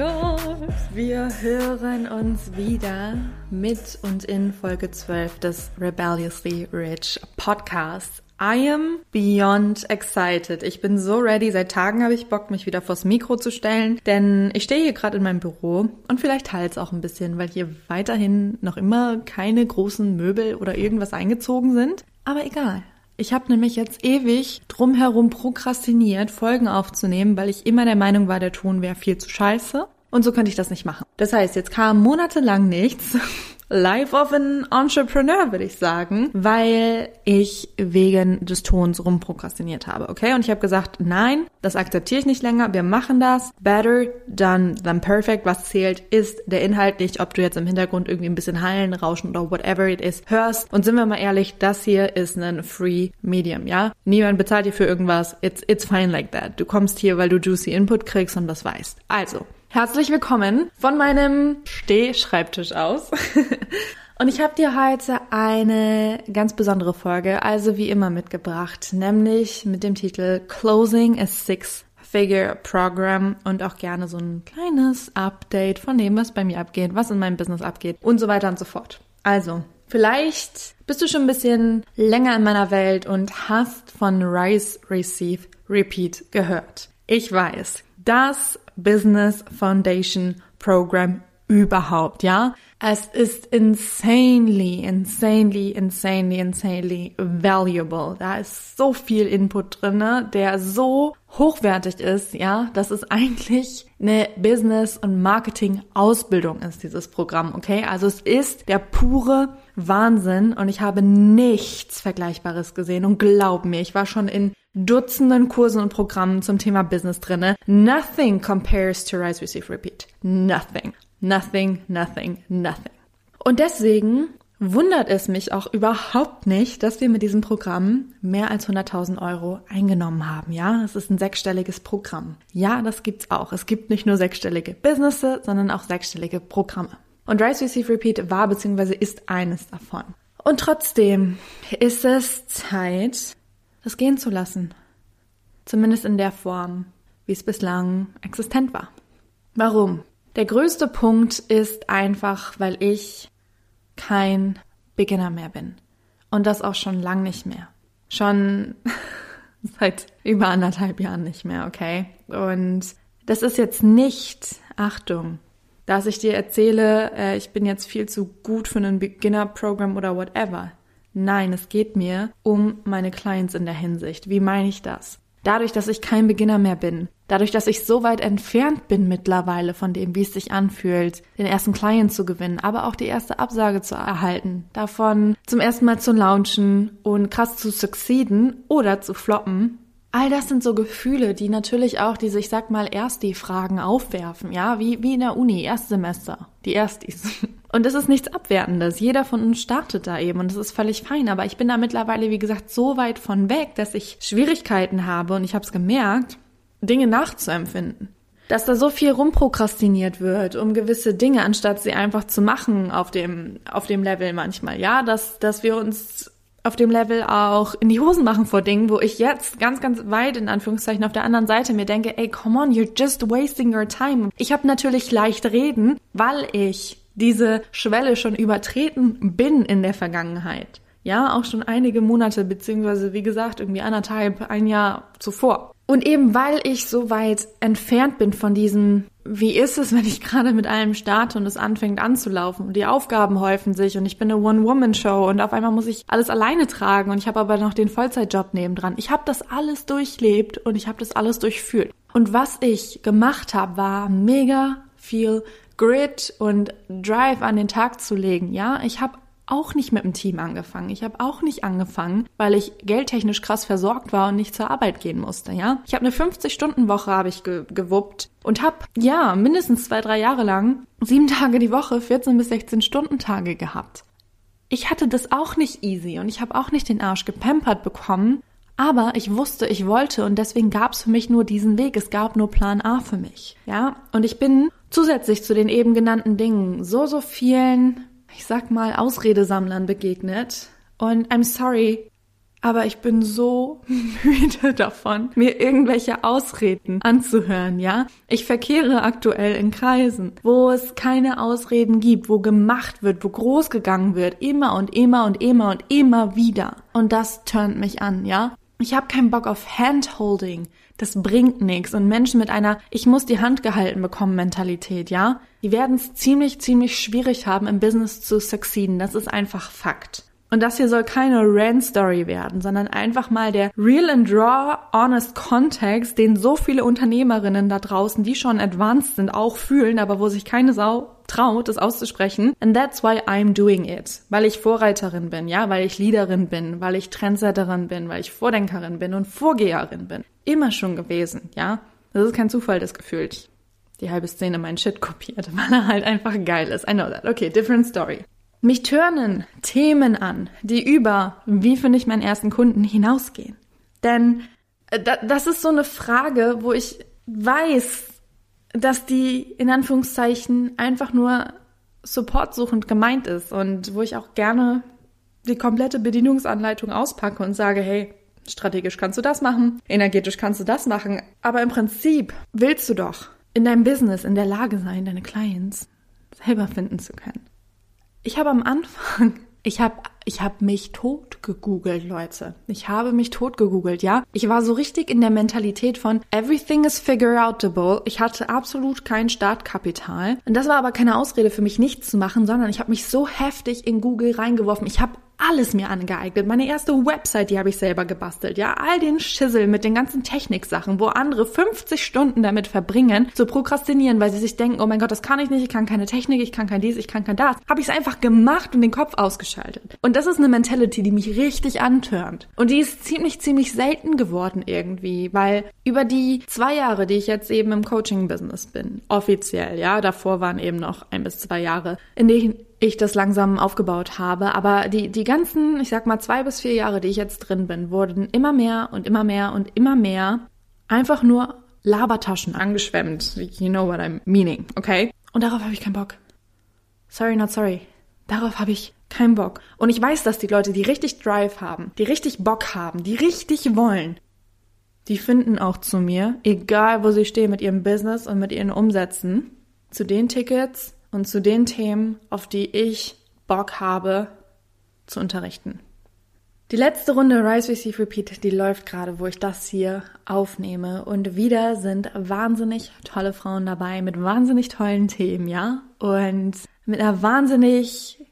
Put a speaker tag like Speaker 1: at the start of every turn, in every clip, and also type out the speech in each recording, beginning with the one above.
Speaker 1: Gott, wir hören uns wieder mit und in Folge 12 des Rebelliously Rich Podcasts. I am beyond excited. Ich bin so ready. Seit Tagen habe ich Bock, mich wieder vors Mikro zu stellen, denn ich stehe hier gerade in meinem Büro und vielleicht halt es auch ein bisschen, weil hier weiterhin noch immer keine großen Möbel oder irgendwas eingezogen sind. Aber egal. Ich habe nämlich jetzt ewig drumherum prokrastiniert, Folgen aufzunehmen, weil ich immer der Meinung war, der Ton wäre viel zu scheiße. Und so könnte ich das nicht machen. Das heißt, jetzt kam monatelang nichts. Life of an Entrepreneur, würde ich sagen, weil ich wegen des Tons rumprokrastiniert habe, okay? Und ich habe gesagt, nein, das akzeptiere ich nicht länger, wir machen das. Better done than perfect. Was zählt, ist der Inhalt nicht, ob du jetzt im Hintergrund irgendwie ein bisschen Hallen, Rauschen oder whatever it is hörst. Und sind wir mal ehrlich, das hier ist ein Free Medium, ja? Niemand bezahlt dir für irgendwas. It's, it's fine like that. Du kommst hier, weil du juicy Input kriegst und das weißt. Also, Herzlich willkommen von meinem Stehschreibtisch aus. Und ich habe dir heute eine ganz besondere Folge, also wie immer mitgebracht, nämlich mit dem Titel Closing a Six Figure Program und auch gerne so ein kleines Update von dem, was bei mir abgeht, was in meinem Business abgeht und so weiter und so fort. Also, vielleicht bist du schon ein bisschen länger in meiner Welt und hast von Rise, Receive, Repeat gehört. Ich weiß, das Business Foundation Program überhaupt, ja? Es ist insanely, insanely, insanely, insanely valuable. Da ist so viel Input drinne, der so hochwertig ist, ja, dass es eigentlich eine Business- und Marketing-Ausbildung ist, dieses Programm, okay? Also es ist der pure Wahnsinn und ich habe nichts Vergleichbares gesehen und glaub mir, ich war schon in Dutzenden Kursen und Programmen zum Thema Business drinne. Nothing compares to Rise, Receive, Repeat. Nothing. Nothing, nothing, nothing. Und deswegen wundert es mich auch überhaupt nicht, dass wir mit diesem Programm mehr als 100.000 Euro eingenommen haben. Ja, es ist ein sechsstelliges Programm. Ja, das gibt's auch. Es gibt nicht nur sechsstellige Businesses, sondern auch sechsstellige Programme. Und Rise, Receive, Repeat war bzw. ist eines davon. Und trotzdem ist es Zeit, das gehen zu lassen. Zumindest in der Form, wie es bislang existent war. Warum? Der größte Punkt ist einfach, weil ich kein Beginner mehr bin. Und das auch schon lang nicht mehr. Schon seit über anderthalb Jahren nicht mehr, okay? Und das ist jetzt nicht, Achtung, dass ich dir erzähle, äh, ich bin jetzt viel zu gut für ein Beginner-Programm oder whatever. Nein, es geht mir um meine Clients in der Hinsicht. Wie meine ich das? Dadurch, dass ich kein Beginner mehr bin, dadurch, dass ich so weit entfernt bin mittlerweile von dem, wie es sich anfühlt, den ersten Client zu gewinnen, aber auch die erste Absage zu erhalten, davon zum ersten Mal zu launchen und krass zu succeeden oder zu floppen, All das sind so Gefühle, die natürlich auch diese, ich sag mal, erst die Fragen aufwerfen, ja, wie, wie in der Uni, Erstsemester, die Erstis. Und das ist nichts Abwertendes. Jeder von uns startet da eben und das ist völlig fein. Aber ich bin da mittlerweile, wie gesagt, so weit von weg, dass ich Schwierigkeiten habe und ich habe es gemerkt, Dinge nachzuempfinden. Dass da so viel rumprokrastiniert wird um gewisse Dinge, anstatt sie einfach zu machen auf dem, auf dem Level manchmal. Ja, dass, dass wir uns auf dem Level auch in die Hosen machen vor Dingen, wo ich jetzt ganz, ganz weit in Anführungszeichen auf der anderen Seite mir denke, ey, come on, you're just wasting your time. Ich habe natürlich leicht reden, weil ich diese Schwelle schon übertreten bin in der Vergangenheit. Ja, auch schon einige Monate, beziehungsweise wie gesagt, irgendwie anderthalb, ein Jahr zuvor. Und eben weil ich so weit entfernt bin von diesem, wie ist es, wenn ich gerade mit allem starte und es anfängt anzulaufen und die Aufgaben häufen sich und ich bin eine One-Woman-Show und auf einmal muss ich alles alleine tragen und ich habe aber noch den Vollzeitjob nebendran. Ich habe das alles durchlebt und ich habe das alles durchführt. Und was ich gemacht habe, war mega viel Grit und Drive an den Tag zu legen. Ja, ich habe auch nicht mit dem Team angefangen. Ich habe auch nicht angefangen, weil ich geldtechnisch krass versorgt war und nicht zur Arbeit gehen musste, ja. Ich habe eine 50-Stunden-Woche habe ich ge gewuppt und habe, ja, mindestens zwei, drei Jahre lang sieben Tage die Woche, 14 bis 16 Stunden Tage gehabt. Ich hatte das auch nicht easy und ich habe auch nicht den Arsch gepampert bekommen, aber ich wusste, ich wollte und deswegen gab es für mich nur diesen Weg. Es gab nur Plan A für mich. Ja, und ich bin zusätzlich zu den eben genannten Dingen so, so vielen, ich sag mal, Ausredesammlern begegnet. Und I'm sorry, aber ich bin so müde davon, mir irgendwelche Ausreden anzuhören, ja? Ich verkehre aktuell in Kreisen, wo es keine Ausreden gibt, wo gemacht wird, wo groß gegangen wird, immer und immer und immer und immer wieder. Und das turnt mich an, ja? Ich habe keinen Bock auf Handholding. Das bringt nichts. Und Menschen mit einer Ich muss die Hand gehalten bekommen Mentalität, ja, die werden es ziemlich, ziemlich schwierig haben, im Business zu succeeden. Das ist einfach Fakt. Und das hier soll keine Rant-Story werden, sondern einfach mal der real and raw, honest Context, den so viele Unternehmerinnen da draußen, die schon advanced sind, auch fühlen, aber wo sich keine Sau traut, das auszusprechen. And that's why I'm doing it. Weil ich Vorreiterin bin, ja, weil ich Leaderin bin, weil ich Trendsetterin bin, weil ich Vordenkerin bin und Vorgeherin bin. Immer schon gewesen, ja. Das ist kein Zufall, das gefühlt die halbe Szene mein Shit kopiert, weil er halt einfach geil ist. I know that. Okay, different story. Mich turnen Themen an, die über, wie finde ich meinen ersten Kunden, hinausgehen. Denn äh, das ist so eine Frage, wo ich weiß, dass die in Anführungszeichen einfach nur supportsuchend gemeint ist und wo ich auch gerne die komplette Bedienungsanleitung auspacke und sage, hey, strategisch kannst du das machen, energetisch kannst du das machen, aber im Prinzip willst du doch in deinem Business in der Lage sein, deine Clients selber finden zu können. Ich habe am Anfang, ich habe ich habe mich tot gegoogelt, Leute. Ich habe mich tot gegoogelt, ja. Ich war so richtig in der Mentalität von everything is figure outable. Ich hatte absolut kein Startkapital. Und das war aber keine Ausrede für mich, nichts zu machen, sondern ich habe mich so heftig in Google reingeworfen. Ich habe alles mir angeeignet. Meine erste Website, die habe ich selber gebastelt. Ja, all den Schissel mit den ganzen Techniksachen, wo andere 50 Stunden damit verbringen, zu prokrastinieren, weil sie sich denken, oh mein Gott, das kann ich nicht, ich kann keine Technik, ich kann kein dies, ich kann kein das. Habe ich es einfach gemacht und den Kopf ausgeschaltet. Und das ist eine Mentality, die mich richtig antörnt. Und die ist ziemlich, ziemlich selten geworden irgendwie, weil über die zwei Jahre, die ich jetzt eben im Coaching-Business bin, offiziell, ja, davor waren eben noch ein bis zwei Jahre, in denen ich das langsam aufgebaut habe. Aber die, die ganzen, ich sag mal, zwei bis vier Jahre, die ich jetzt drin bin, wurden immer mehr und immer mehr und immer mehr einfach nur Labertaschen angeschwemmt. You know what I'm meaning, okay? Und darauf habe ich keinen Bock. Sorry, not sorry. Darauf habe ich keinen Bock. Und ich weiß, dass die Leute, die richtig Drive haben, die richtig Bock haben, die richtig wollen, die finden auch zu mir, egal wo sie stehen mit ihrem Business und mit ihren Umsätzen, zu den Tickets, und zu den Themen, auf die ich Bock habe zu unterrichten. Die letzte Runde Rise, Receive, Repeat, die läuft gerade, wo ich das hier aufnehme. Und wieder sind wahnsinnig tolle Frauen dabei mit wahnsinnig tollen Themen, ja? Und mit einer wahnsinnig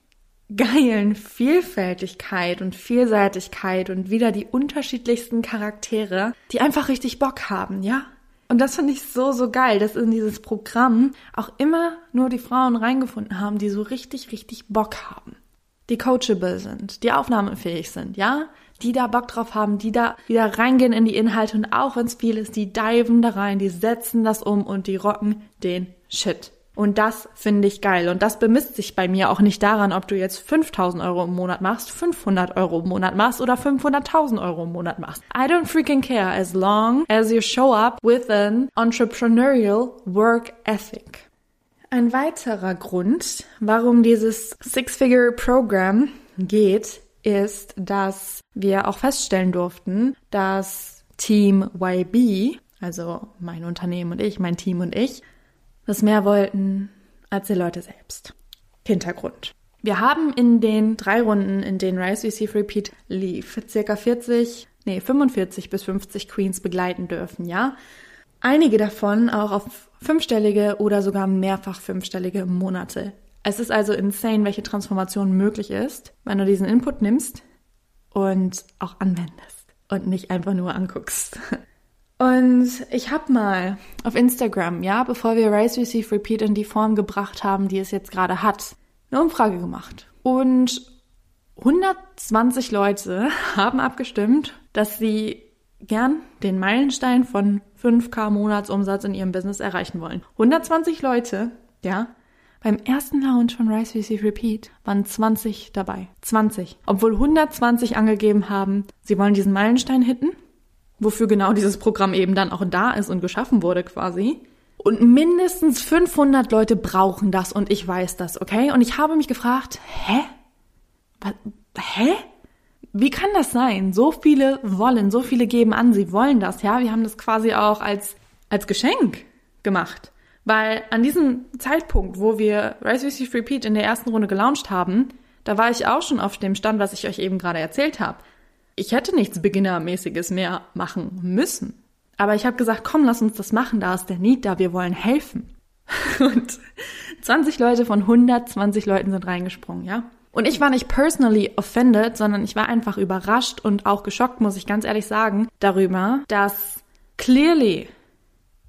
Speaker 1: geilen Vielfältigkeit und Vielseitigkeit und wieder die unterschiedlichsten Charaktere, die einfach richtig Bock haben, ja? Und das finde ich so, so geil, dass in dieses Programm auch immer nur die Frauen reingefunden haben, die so richtig, richtig Bock haben. Die coachable sind, die aufnahmefähig sind, ja? Die da Bock drauf haben, die da wieder reingehen in die Inhalte und auch wenn es viel ist, die diven da rein, die setzen das um und die rocken den Shit. Und das finde ich geil. Und das bemisst sich bei mir auch nicht daran, ob du jetzt 5000 Euro im Monat machst, 500 Euro im Monat machst oder 500.000 Euro im Monat machst. I don't freaking care as long as you show up with an entrepreneurial work ethic. Ein weiterer Grund, warum dieses Six-Figure-Program geht, ist, dass wir auch feststellen durften, dass Team YB, also mein Unternehmen und ich, mein Team und ich, das mehr wollten als die Leute selbst. Hintergrund. Wir haben in den drei Runden, in denen Rise Receive Repeat lief, circa 40, nee, 45 bis 50 Queens begleiten dürfen, ja. Einige davon auch auf fünfstellige oder sogar mehrfach fünfstellige Monate. Es ist also insane, welche Transformation möglich ist, wenn du diesen Input nimmst und auch anwendest und nicht einfach nur anguckst. Und ich habe mal auf Instagram, ja, bevor wir Rise Receive Repeat in die Form gebracht haben, die es jetzt gerade hat, eine Umfrage gemacht. Und 120 Leute haben abgestimmt, dass sie gern den Meilenstein von 5k Monatsumsatz in ihrem Business erreichen wollen. 120 Leute, ja. Beim ersten Launch von Rise VC Repeat waren 20 dabei. 20. Obwohl 120 angegeben haben, sie wollen diesen Meilenstein hitten, wofür genau dieses Programm eben dann auch da ist und geschaffen wurde quasi. Und mindestens 500 Leute brauchen das und ich weiß das, okay? Und ich habe mich gefragt, hä? Was, hä? Wie kann das sein? So viele wollen, so viele geben an, sie wollen das, ja? Wir haben das quasi auch als, als Geschenk gemacht. Weil an diesem Zeitpunkt, wo wir Rise With Repeat in der ersten Runde gelauncht haben, da war ich auch schon auf dem Stand, was ich euch eben gerade erzählt habe. Ich hätte nichts Beginnermäßiges mehr machen müssen. Aber ich habe gesagt, komm, lass uns das machen, da ist der Need da, wir wollen helfen. Und 20 Leute von 120 Leuten sind reingesprungen, ja? Und ich war nicht personally offended, sondern ich war einfach überrascht und auch geschockt, muss ich ganz ehrlich sagen, darüber, dass clearly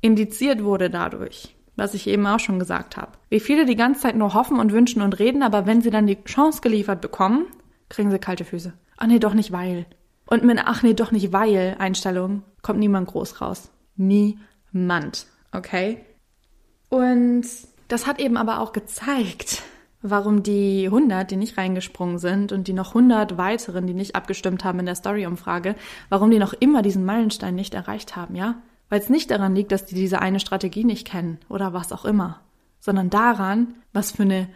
Speaker 1: indiziert wurde dadurch, was ich eben auch schon gesagt habe. Wie viele die ganze Zeit nur hoffen und wünschen und reden, aber wenn sie dann die Chance geliefert bekommen, kriegen sie kalte Füße. Ach nee, doch nicht weil. Und mit ach nee, doch nicht weil Einstellung kommt niemand groß raus. Niemand. Okay? Und das hat eben aber auch gezeigt, warum die 100, die nicht reingesprungen sind und die noch 100 weiteren, die nicht abgestimmt haben in der Story-Umfrage, warum die noch immer diesen Meilenstein nicht erreicht haben, ja? Weil es nicht daran liegt, dass die diese eine Strategie nicht kennen oder was auch immer, sondern daran, was für eine,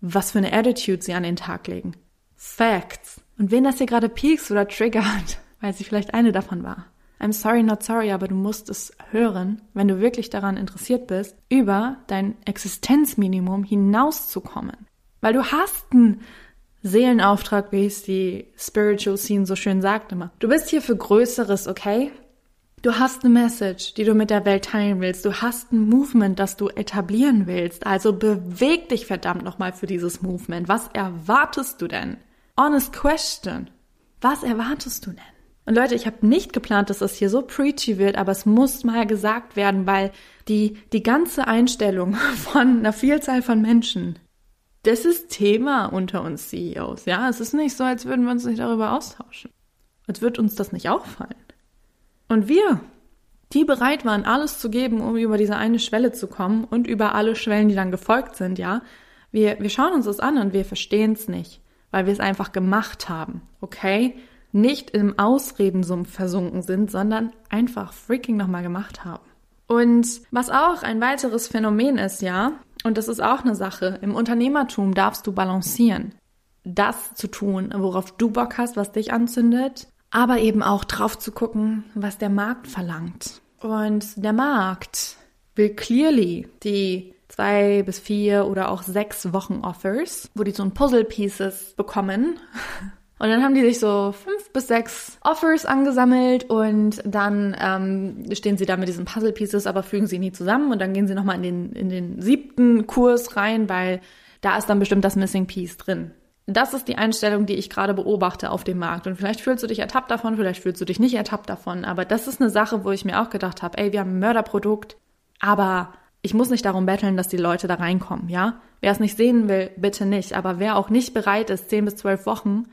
Speaker 1: was für eine Attitude sie an den Tag legen. Facts. Und wen das hier gerade piekst oder triggert, weil sie vielleicht eine davon war. I'm sorry, not sorry, aber du musst es hören, wenn du wirklich daran interessiert bist, über dein Existenzminimum hinauszukommen. Weil du hast einen Seelenauftrag, wie es die Spiritual Scene so schön sagt immer. Du bist hier für Größeres, okay? Du hast eine Message, die du mit der Welt teilen willst. Du hast ein Movement, das du etablieren willst. Also beweg dich verdammt nochmal für dieses Movement. Was erwartest du denn? Honest question. Was erwartest du denn? Und Leute, ich habe nicht geplant, dass das hier so preachy wird, aber es muss mal gesagt werden, weil die, die ganze Einstellung von einer Vielzahl von Menschen, das ist Thema unter uns CEOs. Ja, es ist nicht so, als würden wir uns nicht darüber austauschen. Als würde uns das nicht auffallen. Und wir, die bereit waren, alles zu geben, um über diese eine Schwelle zu kommen und über alle Schwellen, die dann gefolgt sind, ja, wir, wir schauen uns das an und wir verstehen es nicht, weil wir es einfach gemacht haben, okay? nicht im Ausredensumpf versunken sind, sondern einfach freaking nochmal gemacht haben. Und was auch ein weiteres Phänomen ist, ja, und das ist auch eine Sache, im Unternehmertum darfst du balancieren. Das zu tun, worauf du Bock hast, was dich anzündet, aber eben auch drauf zu gucken, was der Markt verlangt. Und der Markt will clearly die zwei bis vier oder auch sechs Wochen Offers, wo die so ein Puzzle Pieces bekommen und dann haben die sich so fünf bis sechs Offers angesammelt und dann ähm, stehen sie da mit diesen Puzzle Pieces, aber fügen sie nie zusammen und dann gehen sie nochmal in den, in den siebten Kurs rein, weil da ist dann bestimmt das Missing Piece drin. Das ist die Einstellung, die ich gerade beobachte auf dem Markt. Und vielleicht fühlst du dich ertappt davon, vielleicht fühlst du dich nicht ertappt davon. Aber das ist eine Sache, wo ich mir auch gedacht habe, ey, wir haben ein Mörderprodukt, aber ich muss nicht darum betteln, dass die Leute da reinkommen, ja? Wer es nicht sehen will, bitte nicht. Aber wer auch nicht bereit ist, zehn bis zwölf Wochen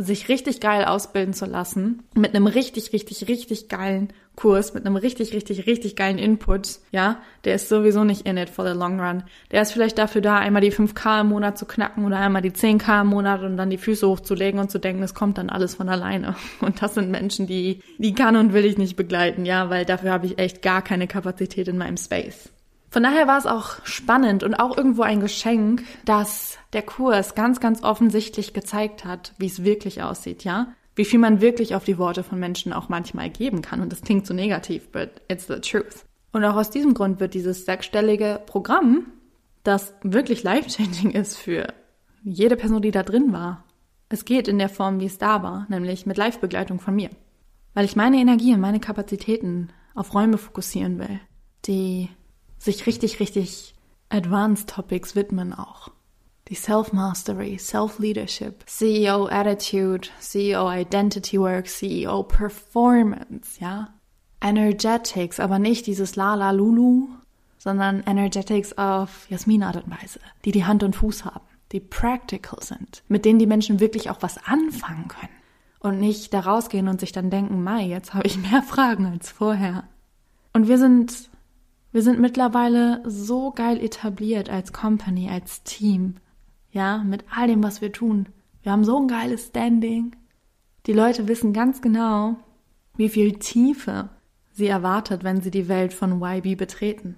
Speaker 1: sich richtig geil ausbilden zu lassen, mit einem richtig, richtig, richtig geilen Kurs, mit einem richtig, richtig, richtig geilen Input, ja, der ist sowieso nicht in it for the long run. Der ist vielleicht dafür da, einmal die 5K im Monat zu knacken oder einmal die 10K im Monat und dann die Füße hochzulegen und zu denken, es kommt dann alles von alleine. Und das sind Menschen, die, die kann und will ich nicht begleiten, ja, weil dafür habe ich echt gar keine Kapazität in meinem Space. Von daher war es auch spannend und auch irgendwo ein Geschenk, dass der Kurs ganz, ganz offensichtlich gezeigt hat, wie es wirklich aussieht, ja? Wie viel man wirklich auf die Worte von Menschen auch manchmal geben kann. Und das klingt so negativ, but it's the truth. Und auch aus diesem Grund wird dieses sechsstellige Programm, das wirklich life-changing ist für jede Person, die da drin war. Es geht in der Form, wie es da war, nämlich mit Live-Begleitung von mir. Weil ich meine Energie und meine Kapazitäten auf Räume fokussieren will, die sich richtig, richtig advanced Topics widmen auch. Die Self-Mastery, Self-Leadership, CEO Attitude, CEO Identity Work, CEO Performance, ja. Energetics, aber nicht dieses La La Lulu, sondern Energetics auf Jasmin Art und Weise, die die Hand und Fuß haben. die practical sind, mit denen die Menschen wirklich auch was anfangen können und nicht da rausgehen und sich dann denken, Mai, jetzt habe ich mehr Fragen als vorher. Und wir sind, wir sind mittlerweile so geil etabliert als Company, als Team, ja, mit all dem, was wir tun. Wir haben so ein geiles Standing. Die Leute wissen ganz genau, wie viel Tiefe sie erwartet, wenn sie die Welt von YB betreten.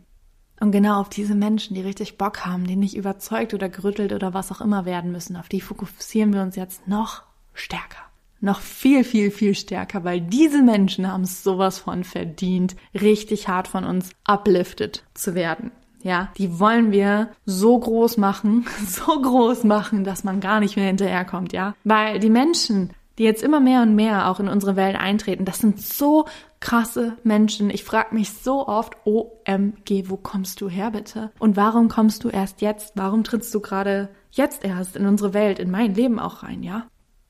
Speaker 1: Und genau auf diese Menschen, die richtig Bock haben, die nicht überzeugt oder gerüttelt oder was auch immer werden müssen, auf die fokussieren wir uns jetzt noch stärker. Noch viel, viel, viel stärker, weil diese Menschen haben es sowas von verdient, richtig hart von uns uplifted zu werden. Ja, die wollen wir so groß machen, so groß machen, dass man gar nicht mehr hinterherkommt, ja. Weil die Menschen, die jetzt immer mehr und mehr auch in unsere Welt eintreten, das sind so krasse Menschen. Ich frage mich so oft, OMG, wo kommst du her bitte? Und warum kommst du erst jetzt? Warum trittst du gerade jetzt erst in unsere Welt, in mein Leben auch rein, ja?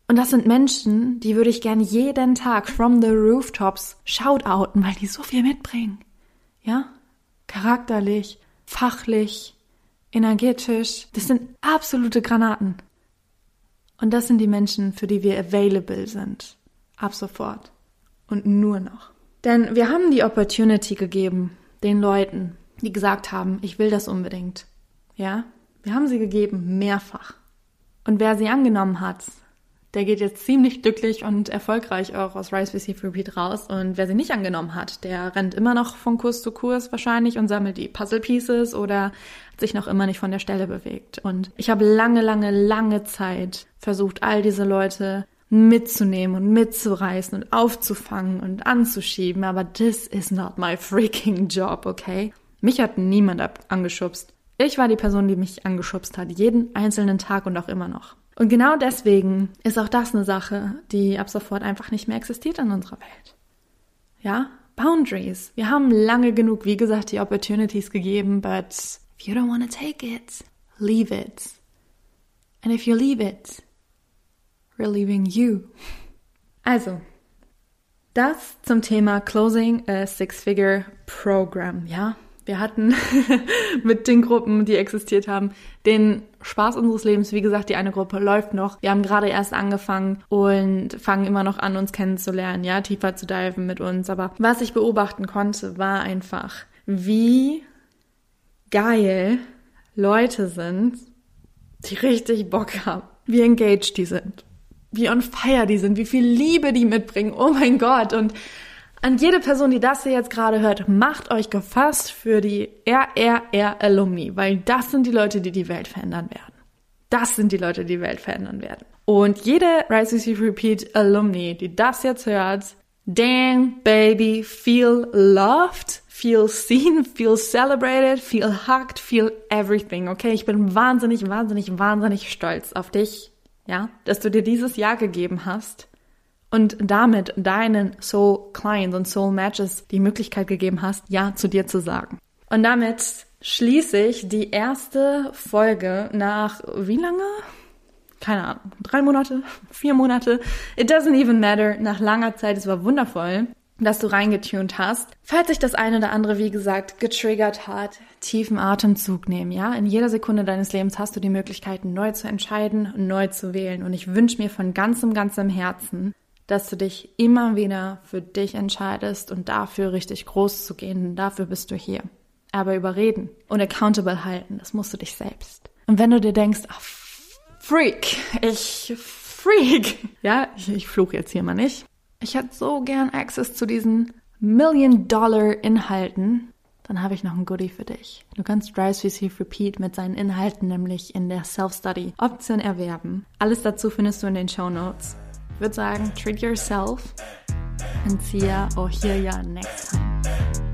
Speaker 1: Und das sind Menschen, die würde ich gerne jeden Tag from the rooftops shoutouten, weil die so viel mitbringen. Ja? Charakterlich, fachlich, energetisch. Das sind absolute Granaten. Und das sind die Menschen, für die wir available sind. Ab sofort. Und nur noch. Denn wir haben die Opportunity gegeben, den Leuten, die gesagt haben, ich will das unbedingt. Ja? Wir haben sie gegeben, mehrfach. Und wer sie angenommen hat, der geht jetzt ziemlich glücklich und erfolgreich auch aus Rise Receive Repeat raus. Und wer sie nicht angenommen hat, der rennt immer noch von Kurs zu Kurs wahrscheinlich und sammelt die Puzzle Pieces oder hat sich noch immer nicht von der Stelle bewegt. Und ich habe lange, lange, lange Zeit versucht, all diese Leute mitzunehmen und mitzureißen und aufzufangen und anzuschieben, aber this is not my freaking job, okay? Mich hat niemand angeschubst. Ich war die Person, die mich angeschubst hat, jeden einzelnen Tag und auch immer noch. Und genau deswegen ist auch das eine Sache, die ab sofort einfach nicht mehr existiert in unserer Welt. Ja? Boundaries. Wir haben lange genug, wie gesagt, die Opportunities gegeben, but if you don't want to take it, leave it. And if you leave it, relieving you. Also, das zum Thema Closing a Six-Figure Program, ja. Wir hatten mit den Gruppen, die existiert haben, den Spaß unseres Lebens. Wie gesagt, die eine Gruppe läuft noch. Wir haben gerade erst angefangen und fangen immer noch an, uns kennenzulernen, ja, tiefer zu diven mit uns. Aber was ich beobachten konnte, war einfach, wie geil Leute sind, die richtig Bock haben, wie engaged die sind wie on fire die sind, wie viel Liebe die mitbringen. Oh mein Gott. Und an jede Person, die das hier jetzt gerade hört, macht euch gefasst für die RRR Alumni, weil das sind die Leute, die die Welt verändern werden. Das sind die Leute, die die Welt verändern werden. Und jede Rise Receive Repeat Alumni, die das jetzt hört, dang, baby, feel loved, feel seen, feel celebrated, feel hugged, feel everything, okay? Ich bin wahnsinnig, wahnsinnig, wahnsinnig stolz auf dich ja, dass du dir dieses Jahr gegeben hast und damit deinen Soul Clients und Soul Matches die Möglichkeit gegeben hast, Ja zu dir zu sagen. Und damit schließe ich die erste Folge nach wie lange? Keine Ahnung, drei Monate, vier Monate. It doesn't even matter. Nach langer Zeit, es war wundervoll dass du reingetunt hast. Falls sich das eine oder andere, wie gesagt, getriggert hat, tiefen Atemzug nehmen, ja? In jeder Sekunde deines Lebens hast du die Möglichkeit, neu zu entscheiden, neu zu wählen. Und ich wünsche mir von ganzem, ganzem Herzen, dass du dich immer wieder für dich entscheidest und dafür richtig groß zu gehen. Dafür bist du hier. Aber überreden und accountable halten, das musst du dich selbst. Und wenn du dir denkst, ach, Freak, ich Freak, ja, ich, ich fluche jetzt hier mal nicht ich hätte so gern Access zu diesen Million-Dollar-Inhalten, dann habe ich noch ein Goodie für dich. Du kannst Rise Receive Repeat mit seinen Inhalten nämlich in der Self-Study-Option erwerben. Alles dazu findest du in den Show Notes. würde sagen, treat yourself and see ya or hear ya next time.